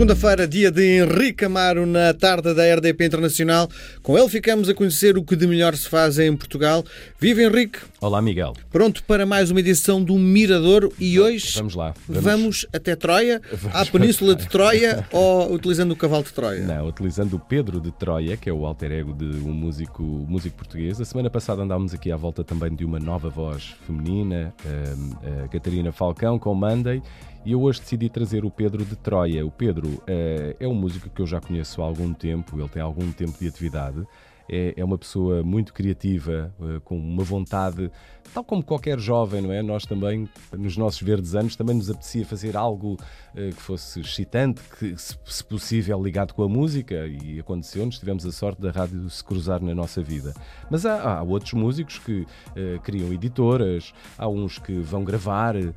Segunda-feira, dia de Henrique Amaro na tarde da RDP Internacional. Com ele ficamos a conhecer o que de melhor se faz em Portugal. Viva Henrique! Olá, Miguel. Pronto para mais uma edição do Miradouro e hoje Vamos lá. vamos, Vamos- até Troia, Vamos. à Península de Troia ou utilizando o cavalo de Troia? Não, utilizando o Pedro de Troia, que é o alter ego de um músico, músico português. A semana passada andámos aqui à volta também de uma nova voz feminina, hum, a Catarina Falcão, com Monday. E eu hoje decidi trazer o Pedro de Troia. O Pedro eh, é um músico que eu já conheço há algum tempo, ele tem algum tempo de atividade. É, é uma pessoa muito criativa, eh, com uma vontade, tal como qualquer jovem, não é? Nós também, nos nossos verdes anos, também nos apetecia fazer algo eh, que fosse excitante, que, se, possível, ligado com a música, e aconteceu-nos, tivemos a sorte da rádio se cruzar na nossa vida. Mas há, há outros músicos que eh, criam editoras, há uns que vão gravar, eh,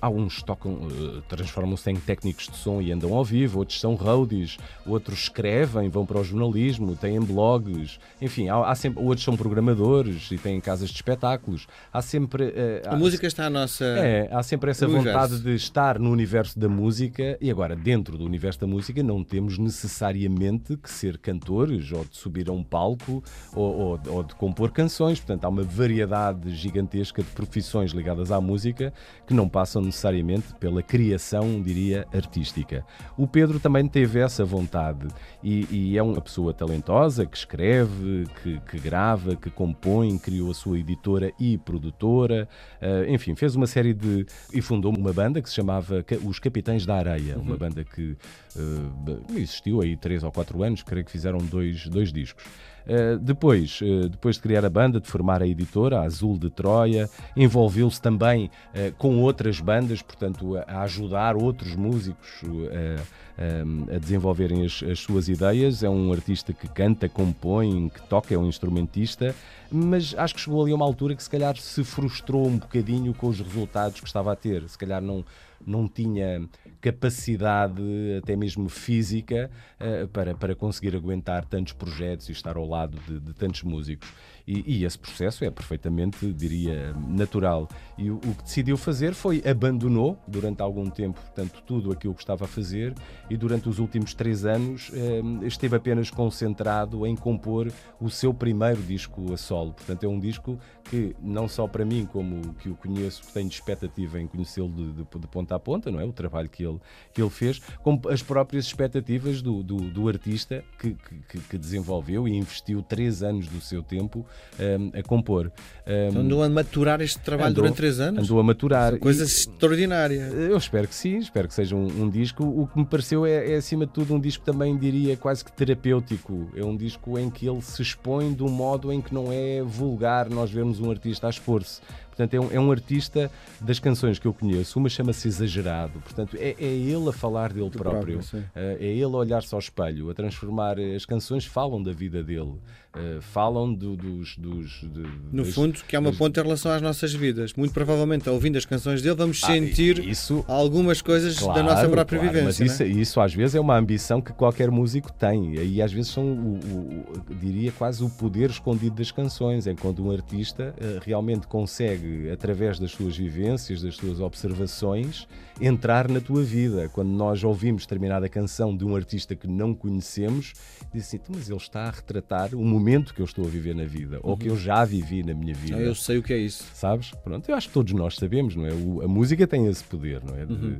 há uns tocam, eh, transformam-se em técnicos de som e andam ao vivo, outros são roadies, outros escrevem, vão para o jornalismo, têm blogs, enfim, há, há sempre, outros são programadores e têm casas de espetáculos. Há sempre. A há- música está à nossa. é, há sempre essa vontade de estar no universo da música e agora dentro do universo da música não temos necessariamente que ser cantores ou de subir a um palco ou, ou- ou de compor canções. Portanto, há uma variedade gigantesca de profissões ligadas à música que não passam necessariamente pela criação, diria, artística. O Pedro também teve essa vontade e, e é uma pessoa talentosa que escreve, que, que grava, que compõe, criou a sua editora e produtora, eh, enfim, fez uma série de. e fundou uma banda que se chamava Os Capitães da Areia, uma banda que eh, existiu aí três ou quatro anos, creio que fizeram dois, dois discos. Uh, depois, uh, depois de criar a banda, de formar a editora, a Azul de Troia, envolveu-se também uh, com outras bandas, portanto, a, ajudar outros músicos a desenvolverem as, as suas ideias. É um artista que canta, compõe, que toca, é um instrumentista, mas acho que chegou ali a uma altura que se calhar se frustrou um bocadinho com os resultados que estava a ter. Se calhar não, não tinha capacidade, até mesmo física, eh, para, para conseguir aguentar tantos projetos e estar ao lado de, de tantos músicos. E, e esse processo é perfeitamente, diria, natural. E o, o que decidiu fazer foi abandonou durante algum tempo, portanto, tudo aquilo que estava a fazer e durante os últimos três anos eh, esteve apenas concentrado em compor o seu primeiro disco a solo. Portanto, é um disco que não só para mim, como que o conheço, que tenho expectativa em conhecê-lo de, de, de ponta a ponta, não é? O trabalho que ele, que ele fez, como as próprias expectativas do, do, do artista que, que, que desenvolveu e investiu três anos do seu tempo a compor. Um, Então andou a maturar este trabalho andou- durante três anos? Andou a maturar. Coisa E- extraordinária. eu espero que sim, espero que seja um, um disco. O que me pareceu é, é, acima de tudo, um disco também, diria, quase que terapêutico. É um disco em que ele se expõe de um modo em que não é vulgar nós vermos um artista a expor-se. Portanto, é um, é um artista das canções que eu conheço. Uma chama-se Exagerado. Portanto, é, é ele a falar dele próprio. próprio, sim. Eh, é ele a olhar-se ao espelho, a transformar. As canções falam da vida dele, eh, falam do- dos. dos de- No das- fundo, que é uma das- ponte em relação às nossas vidas. Muito provavelmente, ouvindo as canções dele, vamos Ah, sentir isso, algumas coisas da nossa própria claro, vivência. Mas isso, é? isso às vezes é uma ambição que qualquer músico tem. E às vezes são, o, o- o- diria, quase o poder escondido das canções. É quando um artista eh, realmente consegue, através das suas vivências, das suas observações, entrar na tua vida. Quando nós ouvimos determinada canção de um artista que não conhecemos, diz assim, "Tu, mas ele está a retratar o momento que eu estou a viver na vida, ou que eu já vivi na minha vida. Ah, Eu sei o que é isso. Sabes? Pronto, eu acho que todos nós sabemos, não é? O- a música tem esse poder, não é? De, eh,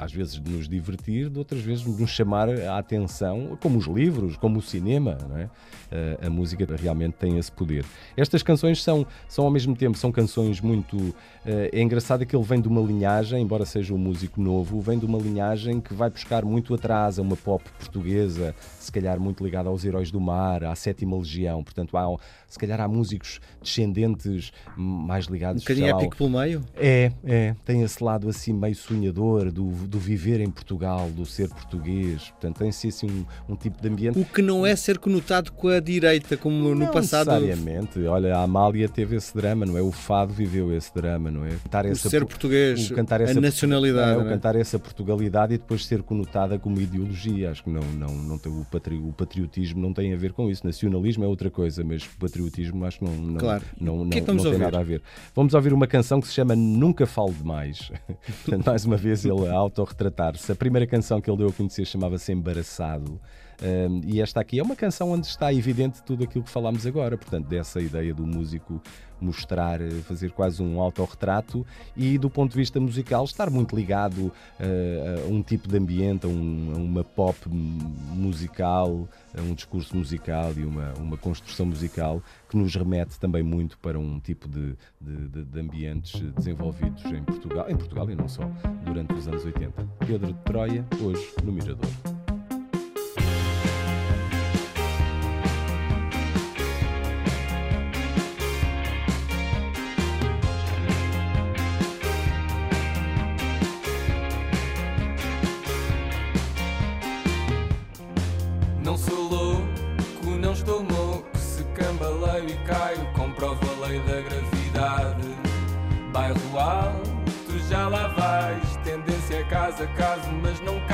às vezes de nos divertir, de outras vezes de nos chamar a atenção, como os livros, como o cinema, é? Eh, a música realmente tem esse poder. Estas canções são, são ao mesmo tempo, são canções muito. eh, é engraçado que ele vem de uma linhagem, embora seja um músico novo, vem de uma linhagem que vai buscar muito atrás a uma pop portuguesa, se calhar muito ligada aos Heróis do Mar, à Sétima Legião. Portanto, há, se calhar há músicos descendentes mais Um ligados bocadinho sei lá, épico pelo meio. é, é, tem esse lado assim meio sonhador do, do viver em Portugal, do ser português. Portanto, tem-se assim um, um tipo de ambiente. O que não é ser conotado com a direita, como no não passado. necessariamente. Olha, a Amália teve esse drama, não é? O Fado viveu esse drama, não é? Cantar O essa ser po- português, o cantar a essa- nacionalidade. É, o não é? cantar essa Portugalidade e depois ser conotada como ideologia. Acho que não, não, não tem, o, patri- o patriotismo não tem a ver com isso. Nacionalismo é outra coisa, mas patriotismo acho que não, não, Claro. não, O que é que não- não tem nada a ver. Vamos ouvir uma canção que se chama Nunca Falo Demais. Portanto, mais uma vez, ele autorretratar-se. A primeira canção que ele deu a conhecer chamava-se Embaraçado. Um, e esta aqui é uma canção onde está evidente tudo aquilo que falámos agora, portanto, dessa ideia do músico mostrar, eh, fazer quase um autorretrato e, do ponto de vista musical, estar muito ligado uh, a um tipo de ambiente, a, um, a, uma pop musical, a um discurso musical e uma, uma construção musical que nos remete também muito para um tipo de, de, de ambientes desenvolvidos em Portugal, em Portugal e não só, durante os anos 80. Pedro de Troia, hoje no Mirador.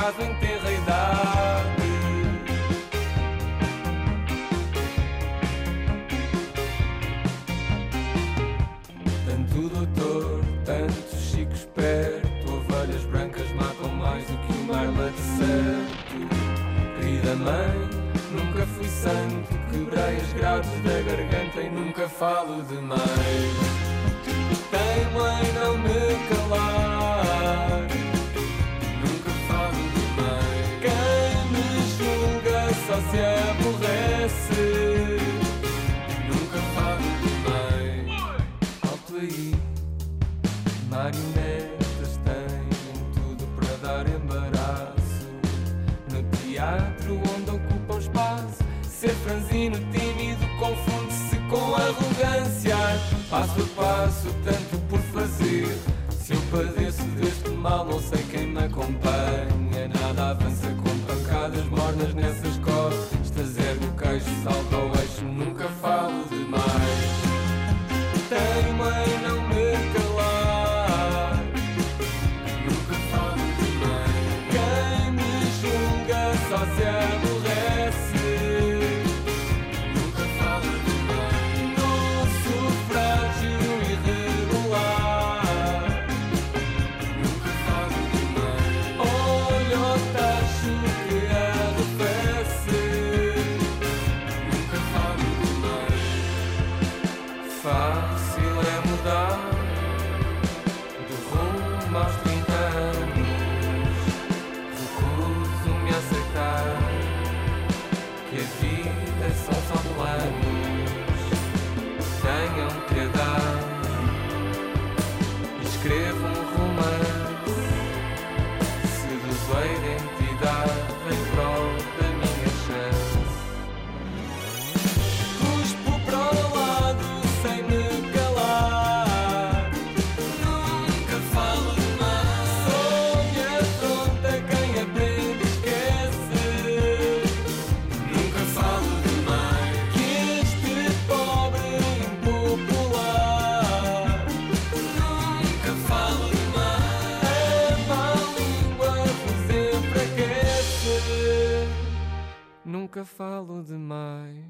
Caso em terra idade. Tanto doutor, tanto chico esperto, ovelhas brancas matam mais do que o mar de certo. Querida mãe, nunca fui santo, quebrei as grades da garganta e nunca falo demais. Teimo em não me calar. Só se aborrece. Nunca falo demais. Alto aí, marionetas têm tudo para dar embaraço. No teatro onde ocupam espaço, ser franzino, tímido, confunde-se com arrogância. Passo a passo, tanto por fazer. Se eu padeço deste mal, não sei quem me acompanha. Nada avança com pancadas mornas nessas é mudar de rumo aos 30 anos. Recuso-me a aceitar que a vida são só planos. Tenham piedade. Escrevo Nunca falo demais.